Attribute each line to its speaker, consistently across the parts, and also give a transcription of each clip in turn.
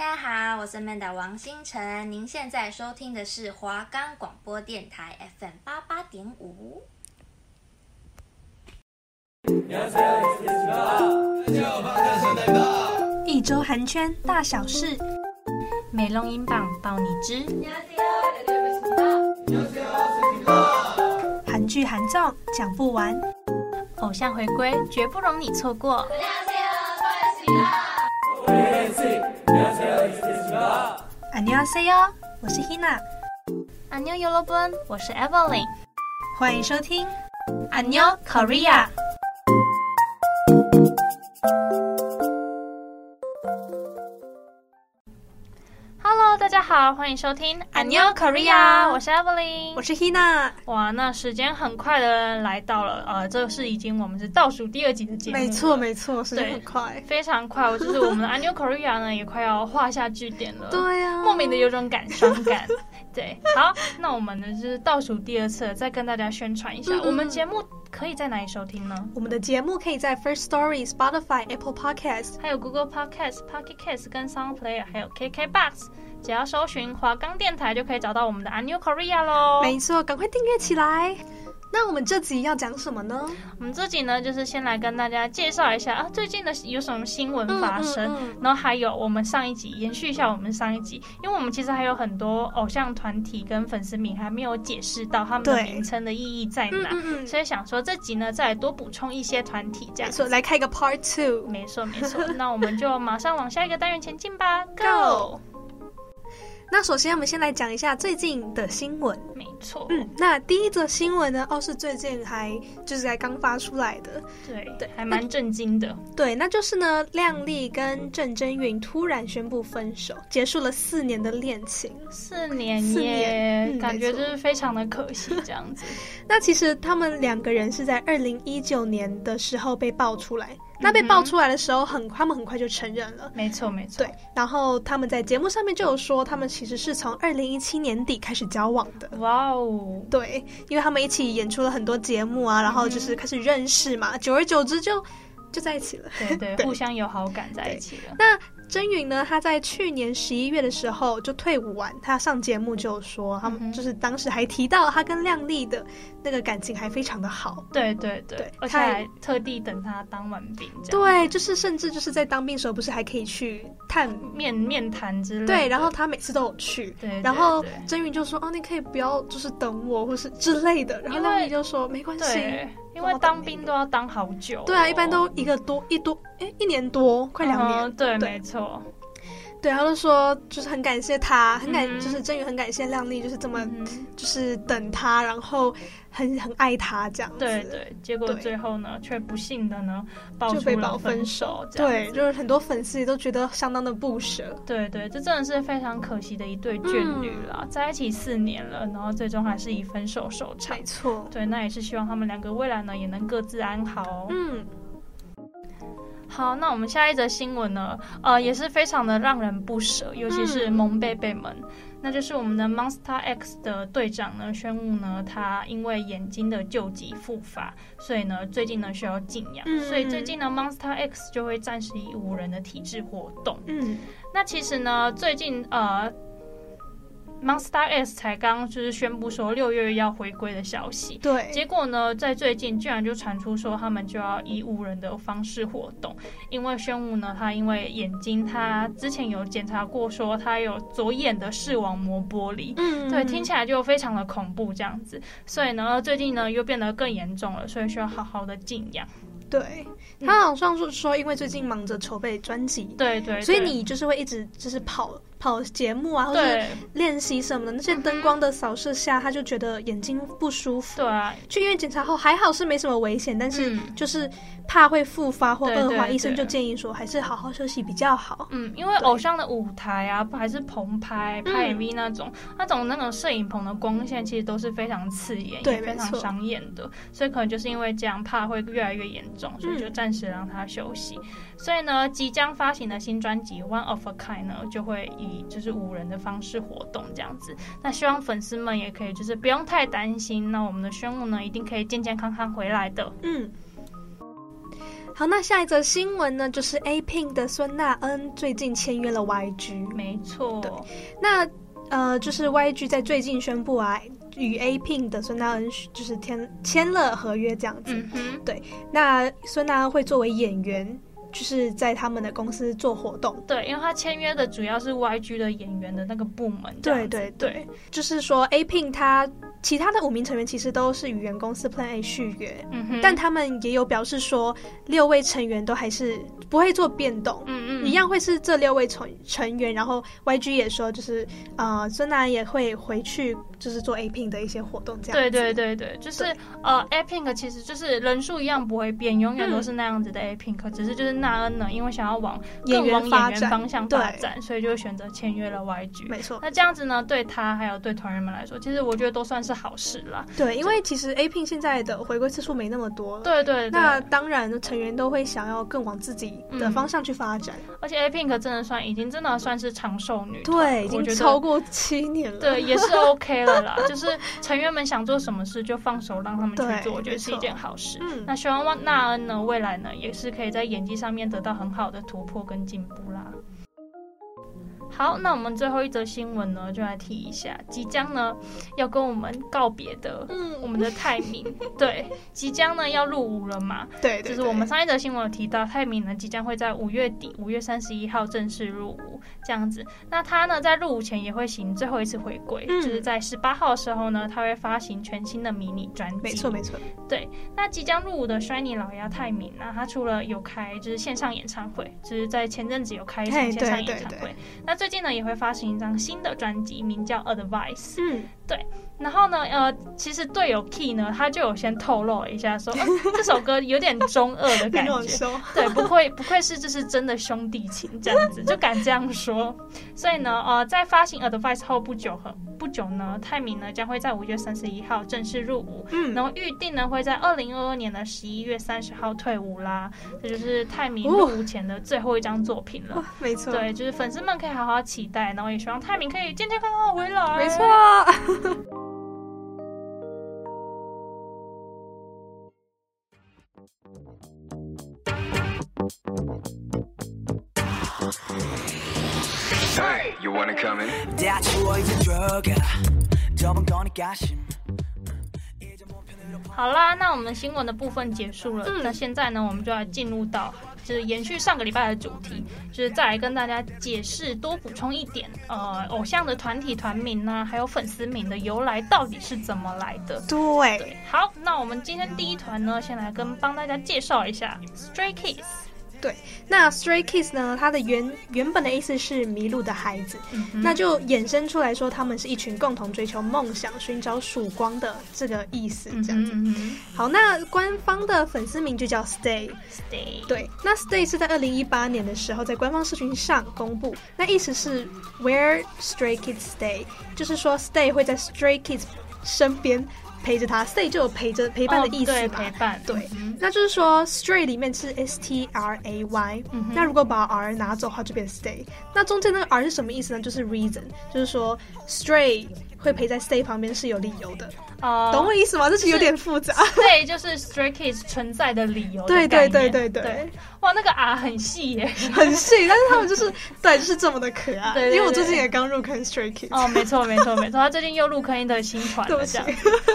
Speaker 1: 大家好，我是 Manda 王星辰，您现在收听的是华冈广播电台 FM 八八点五。
Speaker 2: 一周韩圈大小事，
Speaker 3: 美容音榜报你知。
Speaker 2: 韩剧韩综讲不完，
Speaker 3: 偶像回归绝不容你错过。
Speaker 2: 안녕하세요，我是
Speaker 3: Hina。안녕여러분，我是 Evelyn。
Speaker 2: 欢迎收听
Speaker 3: 안녕 Korea。 大家好欢迎收听 anukorea 我是 evelyn
Speaker 2: 我是 hina
Speaker 3: 哇那时间很快的来到了呃这是已经我们是倒数第二集的节目
Speaker 2: 没错没错是这快。
Speaker 3: 非常快我就是我们的 anukorea 呢也快要画下句点了。
Speaker 2: 对呀
Speaker 3: 莫名的有种感伤感。对好那我们呢就是倒数第二次再跟大家宣传一下。我们节目可以在哪里收听呢？
Speaker 2: 我们的节目可以在 first story spotify apple podcast
Speaker 3: 还有 google podcast pocketcase 跟 Sound player 还有 kk box 只要搜寻华冈电台就可以找到我们的 a New Korea 喽。
Speaker 2: 没错，赶快订阅起来。那我们这集要讲什么呢？
Speaker 3: 我们这集呢，就是先来跟大家介绍一下啊，最近的有什么新闻发生，嗯嗯嗯、然后还有我们上一集延续一下我们上一集，因为我们其实还有很多偶像团体跟粉丝名还没有解释到他们的名称的意义在哪，所以想说这集呢再来多补充一些团体，这样子
Speaker 2: 来开个 Part Two。
Speaker 3: 没错没错，那我们就马上往下一个单元前进吧，Go。
Speaker 2: 那首先，我们先来讲一下最近的新闻。
Speaker 3: 没错，
Speaker 2: 嗯，那第一则新闻呢，哦，是最近还就是才刚发出来的，
Speaker 3: 对对，还蛮震惊的。
Speaker 2: 对，那就是呢，亮丽跟郑真云突然宣布分手，结束了四年的恋情。
Speaker 3: 四年耶，四年，嗯，感觉就是非常的可惜这样子。
Speaker 2: 那其实他们两个人是在二零一九年的时候被爆出来。那被爆出来的时候很，很他们很快就承认了。
Speaker 3: 没错，没错。
Speaker 2: 对，然后他们在节目上面就有说，他们其实是从二零一七年底开始交往的。
Speaker 3: 哇哦，
Speaker 2: 对，因为他们一起演出了很多节目啊，然后就是开始认识嘛，嗯、久而久之就就在一起了。
Speaker 3: 对对，对互相有好感在一起了。
Speaker 2: 那。真云呢？他在去年十一月的时候就退伍完，他上节目就说，他们就是当时还提到他跟亮丽的那个感情还非常的好。
Speaker 3: 对对对，对而且还特地等他当完兵。
Speaker 2: 对，就是甚至就是在当兵时候，不是还可以去探
Speaker 3: 面面谈之类的。
Speaker 2: 对，然后他每次都有去。对，对，对，然后真云就说：“哦，你可以不要就是等我，或是之类的。”然后亮丽就说：“没关系。”
Speaker 3: 因为当兵都要当好久，哦，
Speaker 2: 对啊，一般都一个多一多哎，一年多，快两年，
Speaker 3: 嗯，对，对。没错。
Speaker 2: 对，他就说就是很感谢他，很感、嗯、就是真宇很感谢靓丽，就是这么、嗯、就是等他，然后很很爱他这样子。
Speaker 3: 对对，结果最后呢，却不幸的呢，
Speaker 2: 就被爆分手。对，就是很多粉丝也都觉得相当的不舍。
Speaker 3: 对对，这真的是非常可惜的一对眷侣啦，嗯、在一起四年了，然后最终还是以分手收场。
Speaker 2: 没错。
Speaker 3: 对，那也是希望他们两个未来呢也能各自安好。嗯。好，那我们下一则新闻呢？呃，也是非常的让人不舍，尤其是萌贝贝们。嗯、那就是我们的 Monster X 的队长呢，宣布呢，他因为眼睛的旧疾复发，所以呢，最近呢需要静养。嗯、所以最近呢，Monster X 就会暂时以五人的体制活动。嗯，那其实呢，最近呃。Monsta X 才刚就是宣布说六月要回归的消息，
Speaker 2: 对，
Speaker 3: 结果呢，在最近居然就传出说他们就要以五人的方式活动，因为宣武呢，他因为眼睛，他之前有检查过，说他有左眼的视网膜剥离，嗯，对，听起来就非常的恐怖这样子，所以呢，最近呢又变得更严重了，所以需要好好的静养。
Speaker 2: 对，他好像是说，因为最近忙着筹备专辑，
Speaker 3: 对，对对，
Speaker 2: 所以你就是会一直就是跑。跑节目啊，或者练习什么的，那些灯光的扫射下，他就觉得眼睛不舒服。
Speaker 3: 对啊，
Speaker 2: 去医院检查后还好是没什么危险，但是就是怕会复发或恶化，医生就建议说还是好好休息比较好。
Speaker 3: 嗯，因为偶像的舞台啊，还是棚拍拍 MV 那种，那种那种摄影棚的光线其实都是非常刺眼，也非常伤眼的，所以可能就是因为这样，怕会越来越严重，所以就暂时让他休息。所以呢，即将发行的新专辑《One of a Kind》呢，就会以就是五人的方式活动这样子。那希望粉丝们也可以就是不用太担心，那我们的宣武呢，一定可以健健康康回来的。嗯。
Speaker 2: 好，那下一则新闻呢，就是 A Pink 的孙娜恩最近签约了 YG。
Speaker 3: 没错，
Speaker 2: 对，那呃，就是 YG 在最近宣布啊，与 A Pink 的孙娜恩就是签签了合约这样子。嗯，对，那孙娜恩会作为演员。就是在他们的公司做活动，
Speaker 3: 对，因为他签约的主要是 YG 的演员的那个部门，
Speaker 2: 对对对，就是说 A Pink 他其他的五名成员其实都是与原公司 Plan A 续约，但他们也有表示说六位成员都还是不会做变动，嗯嗯，一样会是这六位成成员，然后 YG 也说就是呃孙楠也会回去就是做 A Pink 的一些活动，这样，
Speaker 3: 对对对对，就是呃 A Pink 其实就是人数一样不会变，永远都是那样子的 A Pink，嗯，只是就是。娜恩呢，因为想要往更往演员方向发展，所以就选择签约了 YG。
Speaker 2: 没错，
Speaker 3: 那这样子呢，对他还有对团员们来说，其实我觉得都算是好事了。
Speaker 2: 对，因为其实 A Pink 现在的回归次数没那么多。
Speaker 3: 对，对对。
Speaker 2: 那当然，成员都会想要更往自己的方向去发展。
Speaker 3: 嗯、而且 A Pink 真的算已经真的算是长寿女，
Speaker 2: 对，已经超过七年了。
Speaker 3: 对，也是 OK 了啦。就是成员们想做什么事就放手让他们去做，我觉得是一件好事。嗯。那希望纳恩呢，未来呢，也是可以在演技上面得到很好的突破跟进步啦。好，那我们最后一则新闻呢，就来提一下，即将呢要跟我们告别的，嗯，我们的泰明，对，即将呢要入伍了嘛，
Speaker 2: 对，
Speaker 3: 就是我们上一则新闻有提到，泰明呢即将会在五月底，五月三十一号正式入伍，这样子。那他呢在入伍前也会行最后一次回归，嗯，就是在十八号的时候呢，他会发行全新的迷你专辑，
Speaker 2: 没错没错。
Speaker 3: 对，那即将入伍的 SHINee 老鸭泰明呢，他除了有开就是线上演唱会，就是在前阵子有开一场线上演唱会，那最近呢也会发行一张新的专辑，名叫《Advice》。嗯，对。然后呢，呃，其实队友 Key 呢，他就有先透露一下说，这首歌有点中二的感觉。对，不愧，不愧是这是真的兄弟情这样子，就敢这样说。所以呢，呃，在发行《Advice》后不久，很不久呢，泰明呢将会在五月三十一号正式入伍。嗯。然后预定呢会在二零二二年的十一月三十号退伍啦。这就是泰明入伍前的最后一张作品了。哦、
Speaker 2: 没错。
Speaker 3: 对，就是粉丝们可以好好期待，然后也希望泰明可以健健康康回来。
Speaker 2: 没错。
Speaker 3: 好啦，那我们新闻的部分结束了。嗯、那现在呢，我们就要进入到，就是延续上个礼拜的主题，就是再来跟大家解释，多补充一点，呃，偶像的团体团名呢，还有粉丝名的由来到底是怎么来的？
Speaker 2: 对，
Speaker 3: 对。好，那我们今天第一团呢，先来跟帮大家介绍一下 Stray Kids。
Speaker 2: 对，那 Stray Kids 呢？它的原原本的意思是迷路的孩子，嗯、那就衍生出来说，他们是一群共同追求梦想、寻找曙光的这个意思，这样子。嗯、好，那官方的粉丝名就叫 Stay。
Speaker 3: Stay。
Speaker 2: 对，那 Stay 是在二零一八年的时候在官方社群上公布，那意思是 Where Stray Kids Stay，就是说 Stay 会在 Stray Kids 身边。陪着他，stay 就有陪着陪伴的意思嘛？
Speaker 3: 哦、对，陪伴。
Speaker 2: 对，嗯、那就是说，stray 里面是 s t r a y，、那如果把 r 拿走的话，就变 stay。那中间那个 r 是什么意思呢？就是 reason，就是说 stray 会陪在 stay 旁边是有理由的。哦，懂我意思吗？这是有点复杂。
Speaker 3: stay 就是 stray kids 存在的理由的。
Speaker 2: 对对对对对。
Speaker 3: 对哇，那个啊很细耶，
Speaker 2: 很细，但是他们就是 对，就是这么的可爱。对，对，对，因为我最近也刚入坑 Stray Kids。
Speaker 3: 哦，没错，没错，没错，他最近又入坑一个新团了，这样。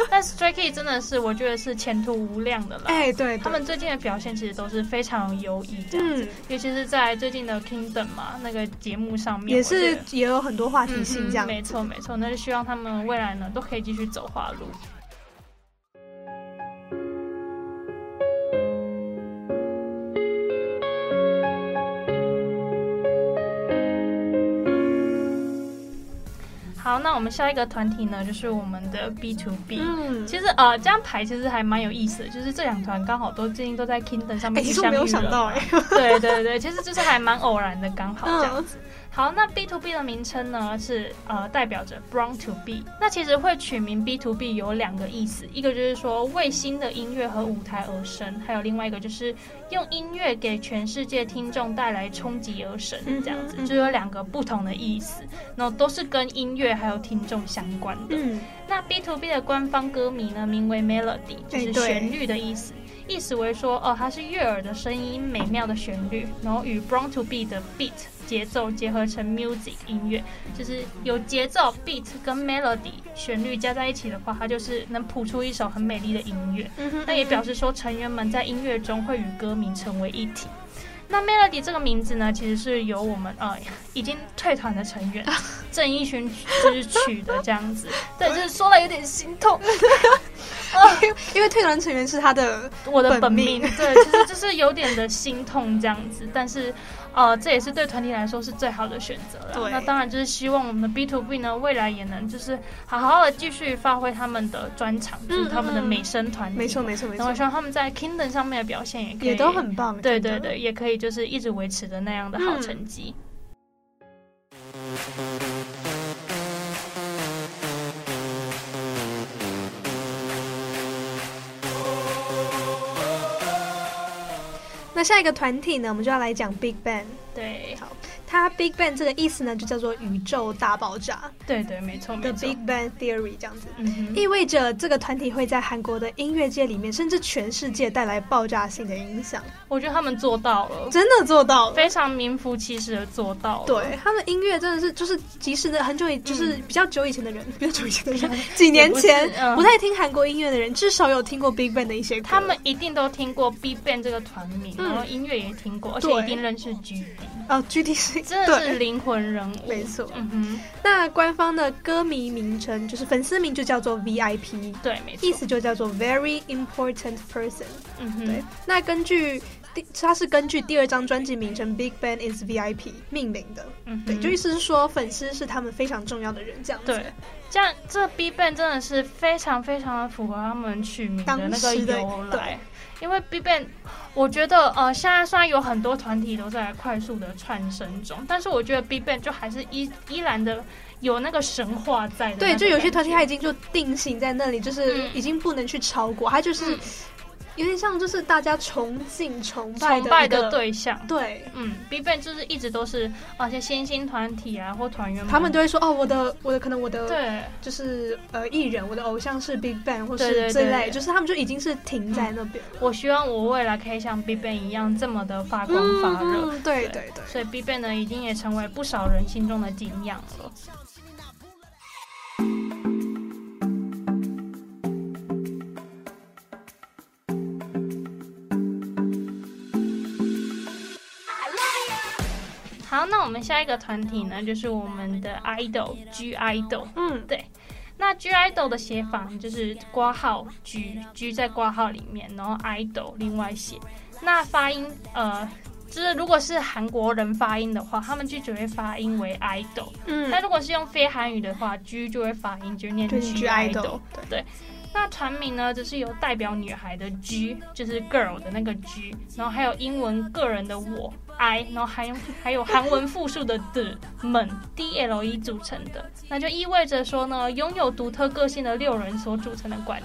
Speaker 3: 但 Stray Kids 真的是，我觉得是前途无量的啦。
Speaker 2: 哎，对，对，
Speaker 3: 他们最近的表现其实都是非常优异，这样子。嗯、尤其是在最近的 Kingdom 嘛，那个节目上面，
Speaker 2: 也是也有很多话题性，这样、嗯。
Speaker 3: 没错，没错，那就希望他们未来呢，都可以继续走花路。好，那我们下一个团体呢，就是我们的 B to B。嗯，其实呃，这样排其实还蛮有意思的，就是这两团刚好都最近都在 Kingdom 上面相遇了。欸、没有想到哎。对对对，其实就是还蛮偶然的，刚好这样子。嗯好，那 B to B 的名称呢是呃代表着 Brown to Be。那其实会取名 B to B 有两个意思，一个就是说为新的音乐和舞台而生，还有另外一个就是用音乐给全世界听众带来冲击而生，这样子就有两个不同的意思，然后都是跟音乐还有听众相关的。那 B to B 的官方歌名呢名为 Melody，就是旋律的意思。意思为说哦，它是悦耳的声音，美妙的旋律，然后与 Brown to Be 的 beat 节奏结合成 music 音乐，就是有节奏 beat 跟 melody 旋律加在一起的话，它就是能谱出一首很美丽的音乐。那也表示说成员们在音乐中会与歌迷成为一体。那 Melody 这个名字呢，其实是由我们呃已经退团的成员 郑义勋之取的这样子。对，就是说了有点心痛。
Speaker 2: 因为退团成员是他的
Speaker 3: 我的本命，对，其实就是有点的心痛这样子，但是呃，这也是对团体来说是最好的选择了。那当然就是希望我们的 B to B 呢，未来也能就是好好的继续发挥他们的专长，就是他们的美声团体。
Speaker 2: 没错没错没错。然后
Speaker 3: 希望他们在 Kingdom 上面的表现也可以
Speaker 2: 也都很棒。
Speaker 3: 对对对，也可以就是一直维持着那样的好成绩。
Speaker 2: 那下一个团体呢，我们就要来讲 Big Bang。
Speaker 3: 对，
Speaker 2: 好。它 Big Bang 这个意思呢，就叫做宇宙大爆炸。
Speaker 3: 对对，没错
Speaker 2: 没 Big Bang Theory 这样子，嗯、意味着这个团体会在韩国的音乐界里面，甚至全世界带来爆炸性的影响。
Speaker 3: 我觉得他们做到了，
Speaker 2: 真的做到了，
Speaker 3: 非常名副其实的做到了。
Speaker 2: 对，他们音乐真的是就是即使的很久以，就是比较久以前的人，嗯、比较久以前的人，几年前不，、嗯、不太听韩国音乐的人，至少有听过 Big Bang 的一些歌。
Speaker 3: 他们一定都听过 Big Bang 这个团名，嗯、然后音乐也听过，而且一定认识 GD。
Speaker 2: 哦，GD 是
Speaker 3: 真的是灵魂人物，
Speaker 2: 没错。嗯哼，那官方的歌迷名称就是粉丝名就叫做 VIP，
Speaker 3: 对，没错，
Speaker 2: 意思就叫做 Very Important Person。嗯哼，对。那根据第，它是根据第二张专辑名称 Big Bang is VIP 命名的。嗯，对，就意思是说粉丝是他们非常重要的人，这样子。
Speaker 3: 对，这样这 Big Bang 真的是非常非常的符合他们取名的那个由来。因为 BigBang，我觉得呃，现在虽然有很多团体都在快速的窜升中，但是我觉得 BigBang 就还是依依然的有那个神话在的。
Speaker 2: 对，就有些团体他已经就定型在那里，就是已经不能去超过，他就是。嗯有点像，就是大家崇敬、崇拜的
Speaker 3: 崇拜的对象。
Speaker 2: 对，
Speaker 3: 嗯，BigBang 就是一直都是啊，些新兴团体啊或团员，
Speaker 2: 他们都会说哦，我的，我的可能我的，对，就是呃艺人，我的偶像是 BigBang 或是这类，就是他们就已经是停在那边，嗯。我
Speaker 3: 希望我未来可以像 BigBang 一样这么的发光发热，
Speaker 2: 嗯。对对对，
Speaker 3: 所以 BigBang 呢，已经也成为不少人心中的景仰了。好，那我们下一个团体呢，就是我们的 idol G idol。嗯，对。那 G idol 的写法就是挂号 G G 在挂号里面，然后 idol 另外写。那发音呃，就是如果是韩国人发音的话，他们就只会发音为 idol。嗯。那如果是用非韩语的话，G 就会发音就念 G idol。对。那团名呢，只是由代表女孩的 G，就是 girl 的那个 G，然后还有英文个人的我。I，然后还有还有韩文复数的的们 D L E 组成的，那就意味着说呢，拥有独特个性的六人所组成的管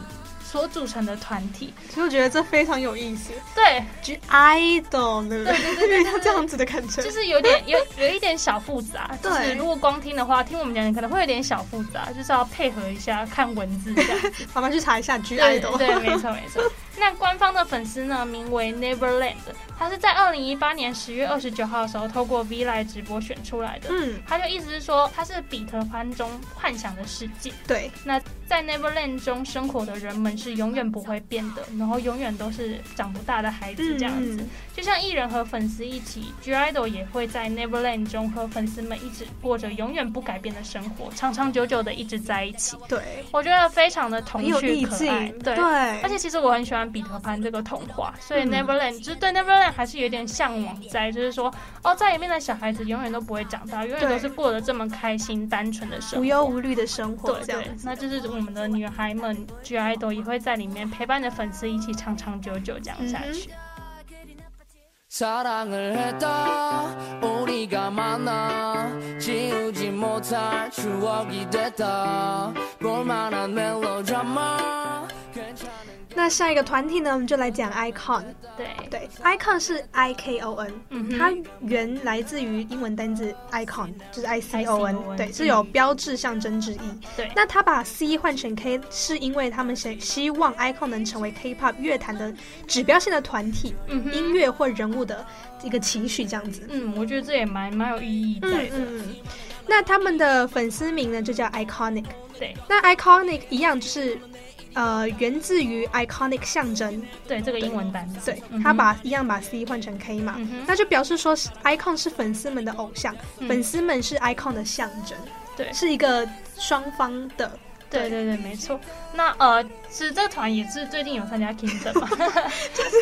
Speaker 3: 所组成的团体，
Speaker 2: 其实我觉得这非常有意思。
Speaker 3: 对
Speaker 2: ，G idol，对对对对，他这样子的感觉，
Speaker 3: 就是有点有有一点小复杂。对，如果光听的话，听我们讲可能会有点小复杂，就是要配合一下看文字这样子。
Speaker 2: 慢慢去查一下 G idol。
Speaker 3: 对，没错没错。那官方的粉丝呢，名为 Neverland，他是在二零一八年十月二十九号的时候透过 V Live 直播选出来的。嗯，他就意思是说，他是彼得潘中幻想的世界。
Speaker 2: 对，
Speaker 3: 那在 Neverland 中生活的人们是永远不会变的，然后永远都是长不大的孩子这样子。嗯、就像艺人和粉丝一起，G IDOL 也会在 Neverland 中和粉丝们一直过着永远不改变的生活，长长久久的一直在一起。
Speaker 2: 对，
Speaker 3: 我觉得非常的童趣可爱。对，
Speaker 2: 对，
Speaker 3: 而且其实我很喜欢。彼得潘这个童话，所以 Neverland、嗯、就是对 Neverland 还是有点向往在，就是说哦，在里面的小孩子永远都不会长大，永远都是过得这么开心、单纯的生活，
Speaker 2: 无忧无虑的生活。
Speaker 3: 对对，那就是我们的女孩们 G IDOL 也会在里面陪伴着粉丝一起长长久久这样下去。
Speaker 2: 那下一个团体呢，我们就来讲 icon。
Speaker 3: 对
Speaker 2: 对，icon 是 I K O N，嗯，它原来自于英文单字 icon，就是 I C O N，, I C O N 对，是有标志象征之意。对，那他把 C 换成 K，是因为他们希希望 icon 能成为 K-pop 乐坛的指标性的团体，嗯、音乐或人物的一个情绪，这样子。
Speaker 3: 嗯，我觉得这也蛮蛮有意义在的。
Speaker 2: 嗯嗯。那他们的粉丝名呢，就叫 iconic。
Speaker 3: 对，
Speaker 2: 那 iconic 一样就是。呃，源自于 iconic 象征，
Speaker 3: 对这个英文单词，
Speaker 2: 对，他把一样把 C 换成 K 嘛，嗯、那就表示说 icon 是粉丝们的偶像，嗯、粉丝们是 icon 的象征，对，是一个双方的。
Speaker 3: 对对对，没错。那呃，其实这个团也是最近有参加 Kingdom 嘛，
Speaker 2: 就是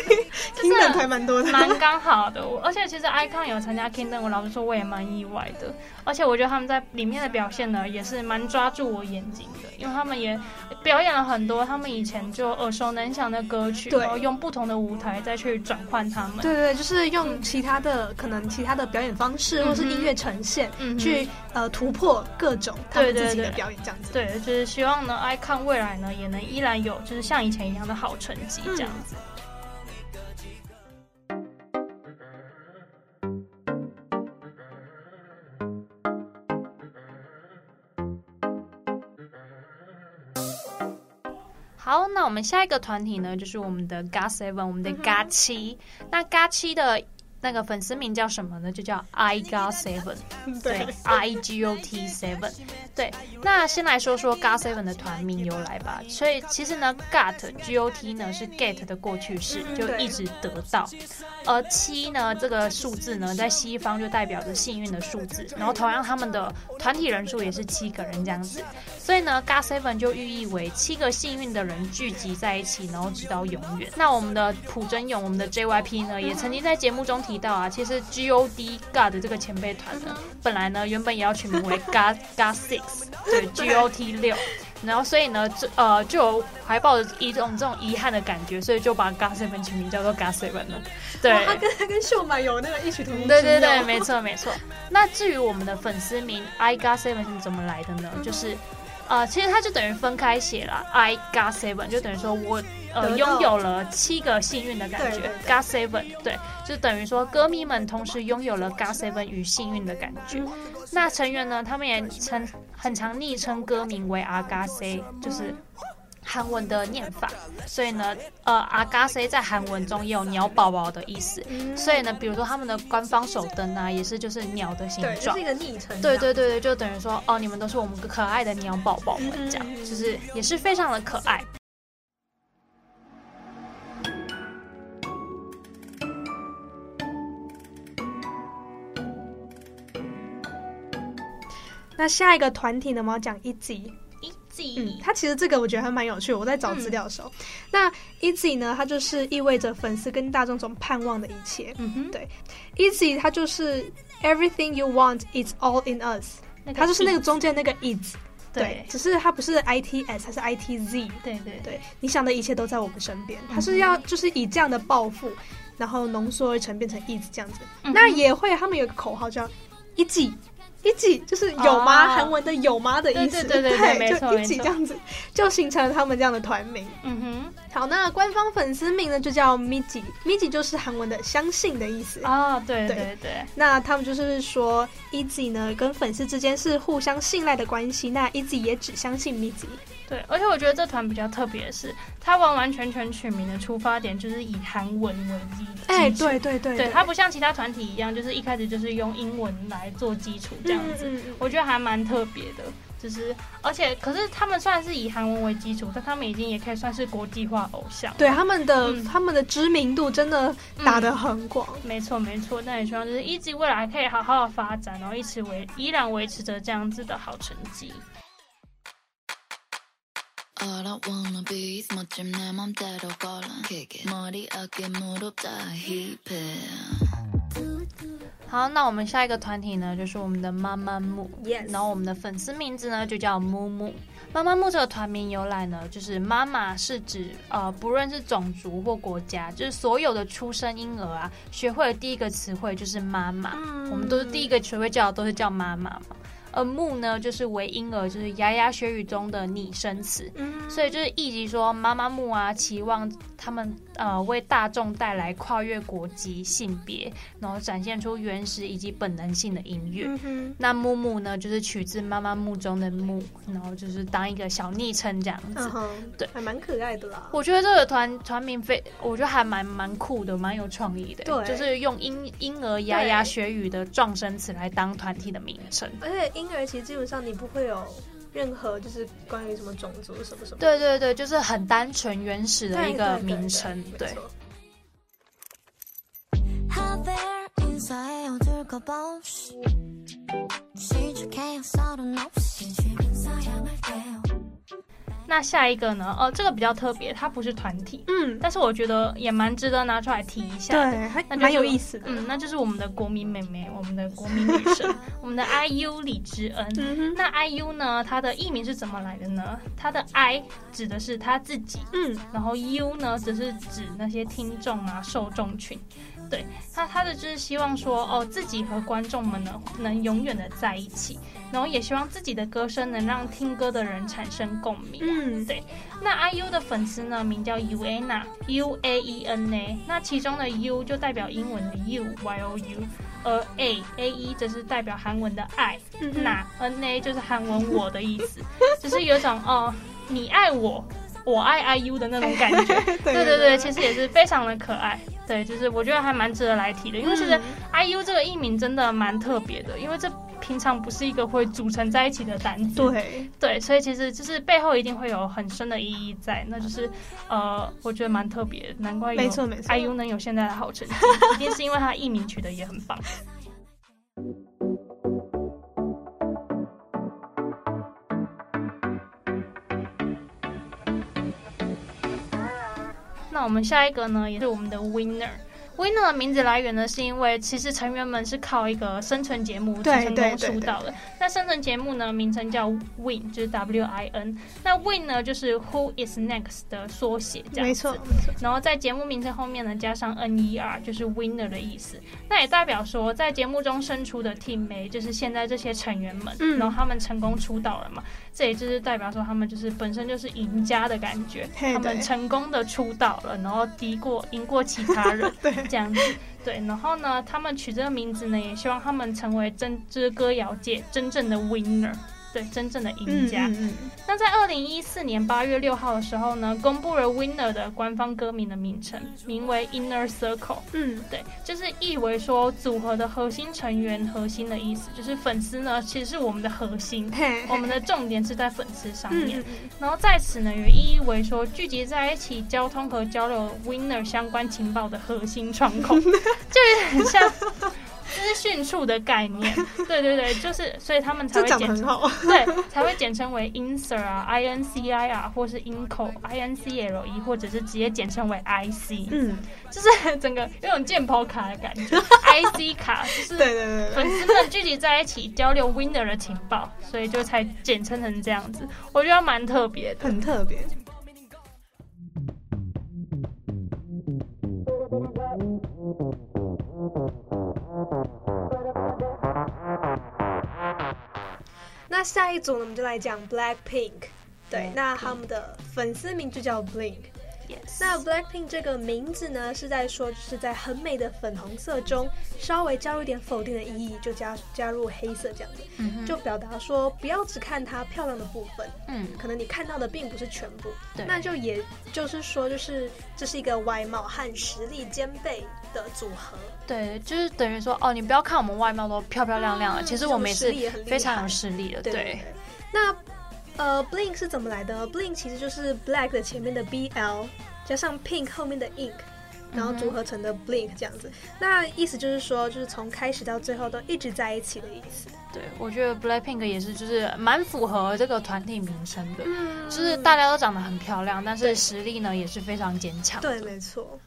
Speaker 2: Kingdom 还蛮多的，
Speaker 3: 蛮刚好的。而且其实 Icon 有参加 Kingdom，我老实说我也蛮意外的。而且我觉得他们在里面的表现呢，也是蛮抓住我眼睛的，因为他们也表演了很多他们以前就耳熟能详的歌曲，然后用不同的舞台再去转换他们。
Speaker 2: 对对对，就是用其他的、嗯、可能其他的表演方式，或是音乐呈现，嗯、去呃突破各种他们自己的表演这样子。
Speaker 3: 对，对，对，就是希望呢，iCon 未来呢也能依然有就是像以前一样的好成绩这样子。嗯好，那我们下一个团体呢，就是我们的 G Seven，我们的 GA 七、嗯。那 GA 七的。那个粉丝名叫什么呢？就叫 I Got Seven，对，I G O T Seven，对。那先来说说 Got Seven 的团名由来吧。所以其实呢，Got G O T 呢是 Get 的过去式，就一直得到。而七呢这个数字呢，在西方就代表着幸运的数字。然后同样他们的团体人数也是七个人这样子。所以呢，Got Seven 就寓意为七个幸运的人聚集在一起，然后直到永远。那我们的朴真勇，我们的 J Y P 呢，也曾经在节目中。提到啊，其实 G O D God 的这个前辈团呢，本来呢原本也要取名为 God God Six，对，G O T 六，然后所以呢，这呃就怀抱着一种这种遗憾的感觉，所以就把 God Seven 取名叫做 God Seven 了。对，
Speaker 2: 他跟他跟秀满有那个异曲同工。
Speaker 3: 对对对，没错没错。那至于我们的粉丝名 I God Seven 是怎么来的呢？就是。呃，其实它就等于分开写了，I got seven，就等于说我呃拥有了七个幸运的感觉，got seven，对，就等于说歌迷们同时拥有了 got seven 与幸运的感觉。那成员呢，他们也称很常昵称歌名为阿嘎 C，就是。韩文的念法，所以呢，呃，阿嘎塞在韩文中也有鸟宝宝的意思，嗯、所以呢，比如说他们的官方手灯啊，也是就是鸟的形状，
Speaker 2: 对，是一个昵称。
Speaker 3: 对对对对，就等于说，哦，你们都是我们可爱的鸟宝宝们，这样，嗯、就是也是非常的可爱。
Speaker 2: 那下一个团体呢，我们要讲 ITZY。嗯，它其实这个我觉得还蛮有趣。我在找资料的时候，嗯、那 Easy 呢，它就是意味着粉丝跟大众总盼望的一切。嗯哼，对，Easy 它就是 Everything you want is all in us。它就是那个中间那个 is，对，只是它不是 I T S，它是 I T Z。
Speaker 3: 对对对，
Speaker 2: 你想的一切都在我们身边。它是要就是以这样的抱负，然后浓缩而成变成 is 这样子。那也会，他们有个口号叫 ITZY。一起就是有吗？韩、oh, 文的有吗的意思，
Speaker 3: 对对对，对，
Speaker 2: 就一起这样子，就形成了他们这样的团名。
Speaker 3: 嗯哼，
Speaker 2: 好，那官方粉丝名呢就叫 Miji，Miji 就是韩文的相信的意思。
Speaker 3: 哦，oh, 对对对，
Speaker 2: 那他们就是说 e a s y 呢跟粉丝之间是互相信赖的关系，那 e a s y 也只相信 MIZY。
Speaker 3: 对，而且我觉得这团比较特别的是，它完完全全取名的出发点就是以韩文为基础。哎、欸，
Speaker 2: 对对对，
Speaker 3: 对，它不像其他团体一样，就是一开始就是用英文来做基础这样子。嗯、我觉得还蛮特别的，就是而且可是他们虽然是以韩文为基础，但他们已经也可以算是国际化偶像。
Speaker 2: 对，他们的、嗯、他们的知名度真的打得很广。嗯、没错
Speaker 3: 没错，那也希望就是一直未来可以好好的发展，然后一直维依然维持着这样子的好成绩。好，那我们下一个团体呢，就是我们的妈妈木。
Speaker 2: Yes.
Speaker 3: 然后我们的粉丝名字呢，就叫木木。妈妈木这个团名由来呢，就是妈妈是指呃，不论是种族或国家，就是所有的出生婴儿啊，学会的第一个词汇就是妈妈。嗯、我们都是第一个学会叫的都是叫妈妈嘛。而木呢就是为婴儿，就是牙牙学语中的拟声词，嗯、所以就是意即说妈妈木啊，期望他们呃为大众带来跨越国籍、性别，然后展现出原始以及本能性的音乐。嗯、那木木呢，就是取自妈妈木中的木，然后就是当一个小昵称这样子。对，
Speaker 2: 还蛮可爱的啦。
Speaker 3: 我觉得这个团团名非，我觉得还蛮蛮酷的，蛮有创意的。
Speaker 2: 对，
Speaker 3: 就是用婴婴儿牙牙学语的撞声词来当团体的名称。
Speaker 2: 而且婴儿其实基本上你不会有任何就是关于什么种族什么什么。
Speaker 3: 对对对，就是很单纯原始的一个名称。对。那下一个呢？哦，这个比较特别，它不是团体，嗯，但是我觉得也蛮值得拿出来提一下，
Speaker 2: 对，还蛮有意思的，
Speaker 3: 嗯，那就是我们的国民妹妹，我们的国民女神，我们的 IU 李知恩。嗯、那 IU 呢？她的艺名是怎么来的呢？她的 I 指的是她自己，嗯，然后 U 呢，则是指那些听众啊，受众群。对，他他的就是希望说，哦，自己和观众们呢能永远的在一起，然后也希望自己的歌声能让听歌的人产生共鸣。嗯，对。那 IU 的粉丝呢，名叫 Uaena，U A E N A。那其中的 U 就代表英文的 U Y O U，而 A A E 则是代表韩文的爱，那 N A 就是韩文我的意思，只是有种哦，你爱我，我爱 IU 的那种感觉。对对对，其实也是非常的可爱。对，就是我觉得还蛮值得来提的，因为其实 IU 这个艺名真的蛮特别的，因为这平常不是一个会组成在一起的单词。
Speaker 2: 对
Speaker 3: 对，所以其实就是背后一定会有很深的意义在，那就是呃，我觉得蛮特别，难怪有 IU 能有现在的好成绩，一定是因为他艺名取得也很棒。那我们下一个呢，也是我们的 Winner。Winner 的名字来源呢，是因为其实成员们是靠一个生存节目成功出道的。那生存节目呢，名称叫 Win，就是 W I N。那 Win 呢，就是 Who is Next 的缩写，这样子。没错，没错。然后在节目名称后面呢，加上 N E R，就是 Winner 的意思。那也代表说，在节目中生出的 Teammate，就是现在这些成员们，嗯、然后他们成功出道了嘛。这也就是代表说，他们就是本身就是赢家的感觉。他们成功的出道了，然后敌过赢过其他人。对。这样子，对，然后呢，他们取这个名字呢，也希望他们成为真，就是歌谣界真正的 winner。对，真正的赢家。嗯嗯嗯，那在二零一四年八月六号的时候呢，公布了 Winner 的官方歌名的名称，名为 Inner Circle。嗯，对，就是意为说组合的核心成员，核心的意思就是粉丝呢，其实是我们的核心，嘿嘿我们的重点是在粉丝上面。然后在此呢，也意为说聚集在一起交通和交流 Winner 相关情报的核心窗口，就有点像。资讯处的概念，对对对，就是所以他们才会简称，对，才会简称为 INCIR 啊，I N C I 啊，或是 INCO I N C L E，或者是直接简称为 I C，嗯，就是整个有种健跑卡的感觉，I C 卡，就是对对对，粉丝们聚集在一起交流 Winner 的情报，所以就才简称成这样子，我觉得蛮特别的，
Speaker 2: 很特别。那下一组呢，我们就来讲 Blackpink。对，那他们的粉丝名就叫 Blink。Yes. 那 Blackpink 这个名字呢，是在说，就是在很美的粉红色中，稍微加入一点否定的意义，就加加入黑色这样子，mm hmm. 就表达说不要只看它漂亮的部分，嗯，可能你看到的并不是全部，对，那就也就是说，就是这是一个外貌和实力兼备的组合，
Speaker 3: 对，就是等于说，哦，你不要看我们外貌都漂漂亮亮的，嗯、其实我们也是非常有实力的，对，对，对，
Speaker 2: 那呃，Blink 是怎么来的？Blink 其实就是 Black 的前面的 B L 加上 Pink 后面的 Ink，然后组合成的 Blink 这样子。嗯、那意思就是说，就是从开始到最后都一直在一起的意思。
Speaker 3: 对，我觉得 Blackpink 也是，就是蛮符合这个团体名称的，嗯、就是大家都长得很漂亮，但是实力呢也是非常坚强。
Speaker 2: 对，没错。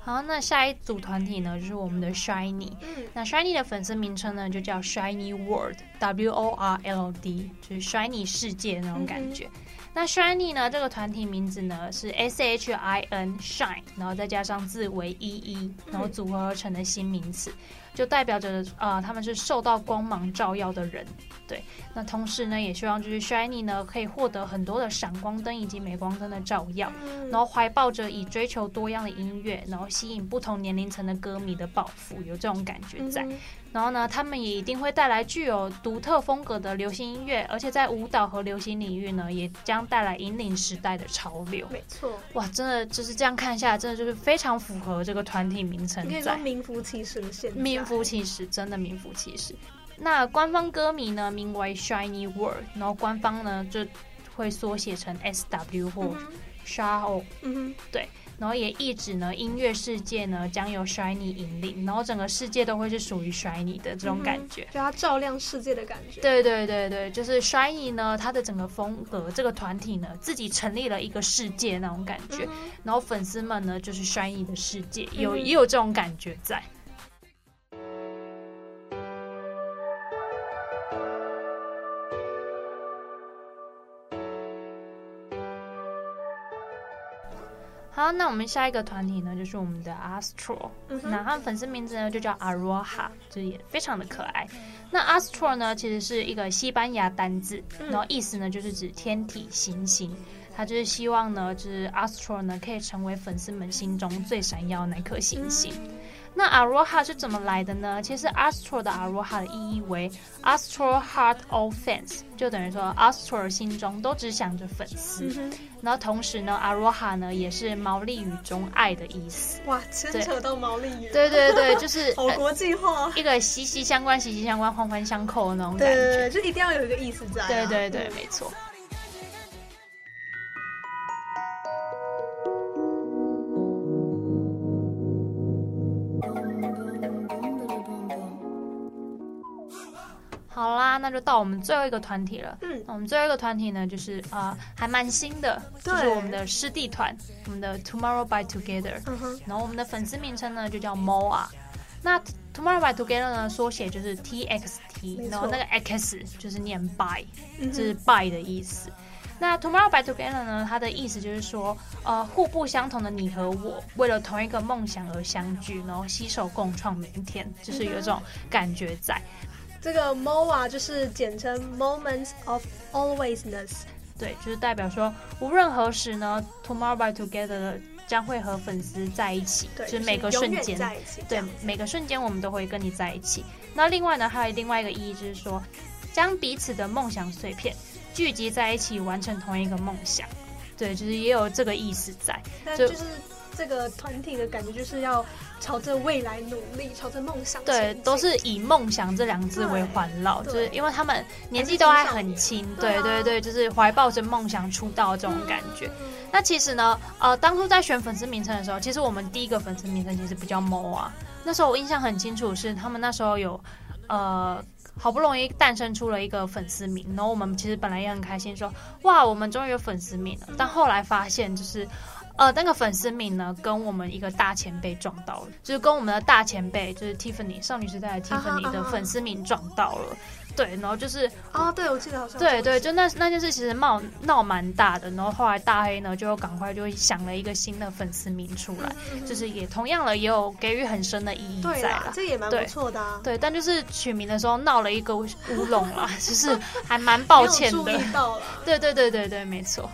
Speaker 3: 好，那下一组团体呢，就是我们的 SHINee。嗯，那 SHINee 的粉丝名称呢，就叫 SHINee World，W O R L D，就是 SHINee 世界那种感觉。嗯、那 Shiny 呢，这个团体名字呢是 S H I N Shine，然后再加上字为一一，然后组合而成的新名词。就代表着啊、呃，他们是受到光芒照耀的人，对。那同时呢，也希望就是 Shiny 呢可以获得很多的闪光灯以及镁光灯的照耀，然后怀抱着以追求多样的音乐，然后吸引不同年龄层的歌迷的抱负，有这种感觉在。然后呢，他们也一定会带来具有独特风格的流行音乐，而且在舞蹈和流行领域呢，也将带来引领时代的潮流。
Speaker 2: 没错，
Speaker 3: 哇，真的就是这样看下来，真的就是非常符合这个团体名称。
Speaker 2: 可以说名副其实的现在，
Speaker 3: 名副其实，真的名副其实。那官方歌迷呢，名为 Shiny World，然后官方呢就会缩写成 SW 或 SHAO。嗯哼，对。然后也一直呢，音乐世界呢将由 Shiny 引领，然后整个世界都会是属于 Shiny 的这种感觉，
Speaker 2: 就它照亮世界的感觉。
Speaker 3: 对对对对，就是 Shiny 呢，它的整个风格，这个团体呢自己成立了一个世界那种感觉，然后粉丝们呢就是 Shiny 的世界，有也有这种感觉在。好，那我们下一个团体呢，就是我们的 Astro，嗯、那他们粉丝名字呢就叫 Aroha，就也非常的可爱。那 Astro 呢，其实是一个西班牙单字，然后意思呢就是指天体、行星。他就是希望呢，就是 Astro 呢可以成为粉丝们心中最闪耀的那颗星星。那 Aroha 是怎么来的呢？其实 Astro 的 Aroha 的意义为 Astro Heart of Fans，就等于说 Astro 心中都只想着粉丝。嗯、然后同时呢，Aroha 呢也是毛利语中爱的意思。
Speaker 2: 哇，牵扯到毛利语。
Speaker 3: 对对对，就是
Speaker 2: 好国际化，
Speaker 3: 一个息息相关、息息相关、环环相扣的那种感觉。
Speaker 2: 对对对，就一定要有一个意思在、啊。
Speaker 3: 对对对，没错。啦，那就到我们最后一个团体了。嗯，我们最后一个团体呢，就是呃，还蛮新的，就是我们的师弟团，我们的 Tomorrow by Together。嗯哼。然后我们的粉丝名称呢，就叫 MOA。那 Tomorrow by Together 呢，缩写就是 TXT，然后那个 X 就是念 by，就是 by 的意思。那 Tomorrow by Together 呢，它的意思就是说，呃，互不相同的你和我，为了同一个梦想而相聚，然后携手共创明天，就是有这种感觉在。
Speaker 2: 这个 MOA 就是简称 Moments of Alwaysness，
Speaker 3: 对，就是代表说无论何时呢，Tomorrow by Together 将会和粉丝在一起，对，就是每个瞬间在一起，对，每个瞬间我们都会跟你在一起。那另外呢，还有另外一个意义，就是说将彼此的梦想碎片聚集在一起，完成同一个梦想。对，就是也有这个意思在，
Speaker 2: 就。就是这个团体的感觉就是要朝着未来努力，朝着梦想。对，
Speaker 3: 都是以梦想这两个字为环绕，就是因为他们年纪都还很轻。对对对，就是怀抱着梦想出道这种感觉。嗯、那其实呢，呃，当初在选粉丝名称的时候，其实我们第一个粉丝名称其实比较 MOA。那时候我印象很清楚，是他们那时候有呃好不容易诞生出了一个粉丝名，然后我们其实本来也很开心说，说哇，我们终于有粉丝名了。但后来发现就是。呃，那个粉丝名呢，跟我们一个大前辈撞到了，就是跟我们的大前辈，就是 Tiffany 少女时代的 Tiffany 的粉丝名撞到了。Uh uh. 对，然后就是
Speaker 2: 啊，oh, 对，我记得好像
Speaker 3: 对对，就那那件事其实闹闹蛮大的，然后后来大黑呢就赶快就想了一个新的粉丝名出来，嗯嗯，就是也同样了也有给予很深的意义在了，
Speaker 2: 这也蛮不错的啊。
Speaker 3: 对，但就是取名的时候闹了一个乌龙啦，就是还蛮抱歉的。对对对对对，没错。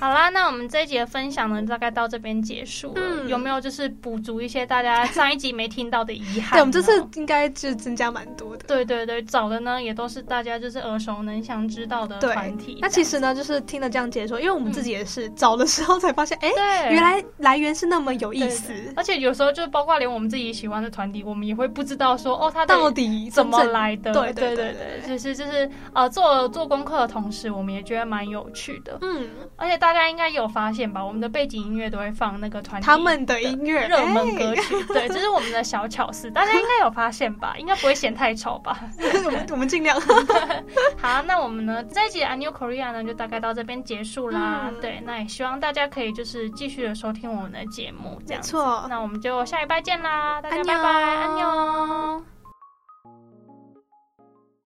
Speaker 3: 好啦，那我们这一集的分享呢，大概到这边结束了。嗯、有没有就是补足一些大家上一集没听到的遗憾？
Speaker 2: 对，我们这次应该就增加蛮多的。
Speaker 3: 对对对，找的呢也都是大家就是耳熟能详知道的团体。
Speaker 2: 那其实呢，就是听了这样解说，因为我们自己也是、嗯、找的时候才发现，哎、欸，原来来源是那么有意思。对对对，而
Speaker 3: 且有时候就包括连我们自己喜欢的团体，我们也会不知道说，哦，他到底怎么来的？对对对对，就是就是呃，做做功课的同时，我们也觉得蛮有趣的。嗯，而且大。大家应该有发现吧？我们的背景音乐都会放那个团体
Speaker 2: 他们的音乐
Speaker 3: 热门歌曲，欸、对，这是我们的小巧思。大家应该有发现吧？应该不会嫌太吵吧？
Speaker 2: 我 们我们尽量。
Speaker 3: 好，那我们呢这一集 Annyeong Korea 呢就大概到这边结束啦。嗯、对，那也希望大家可以就是继续的收听我们的节目，这样错，那我们就下一拜见啦！大家拜拜，安妞。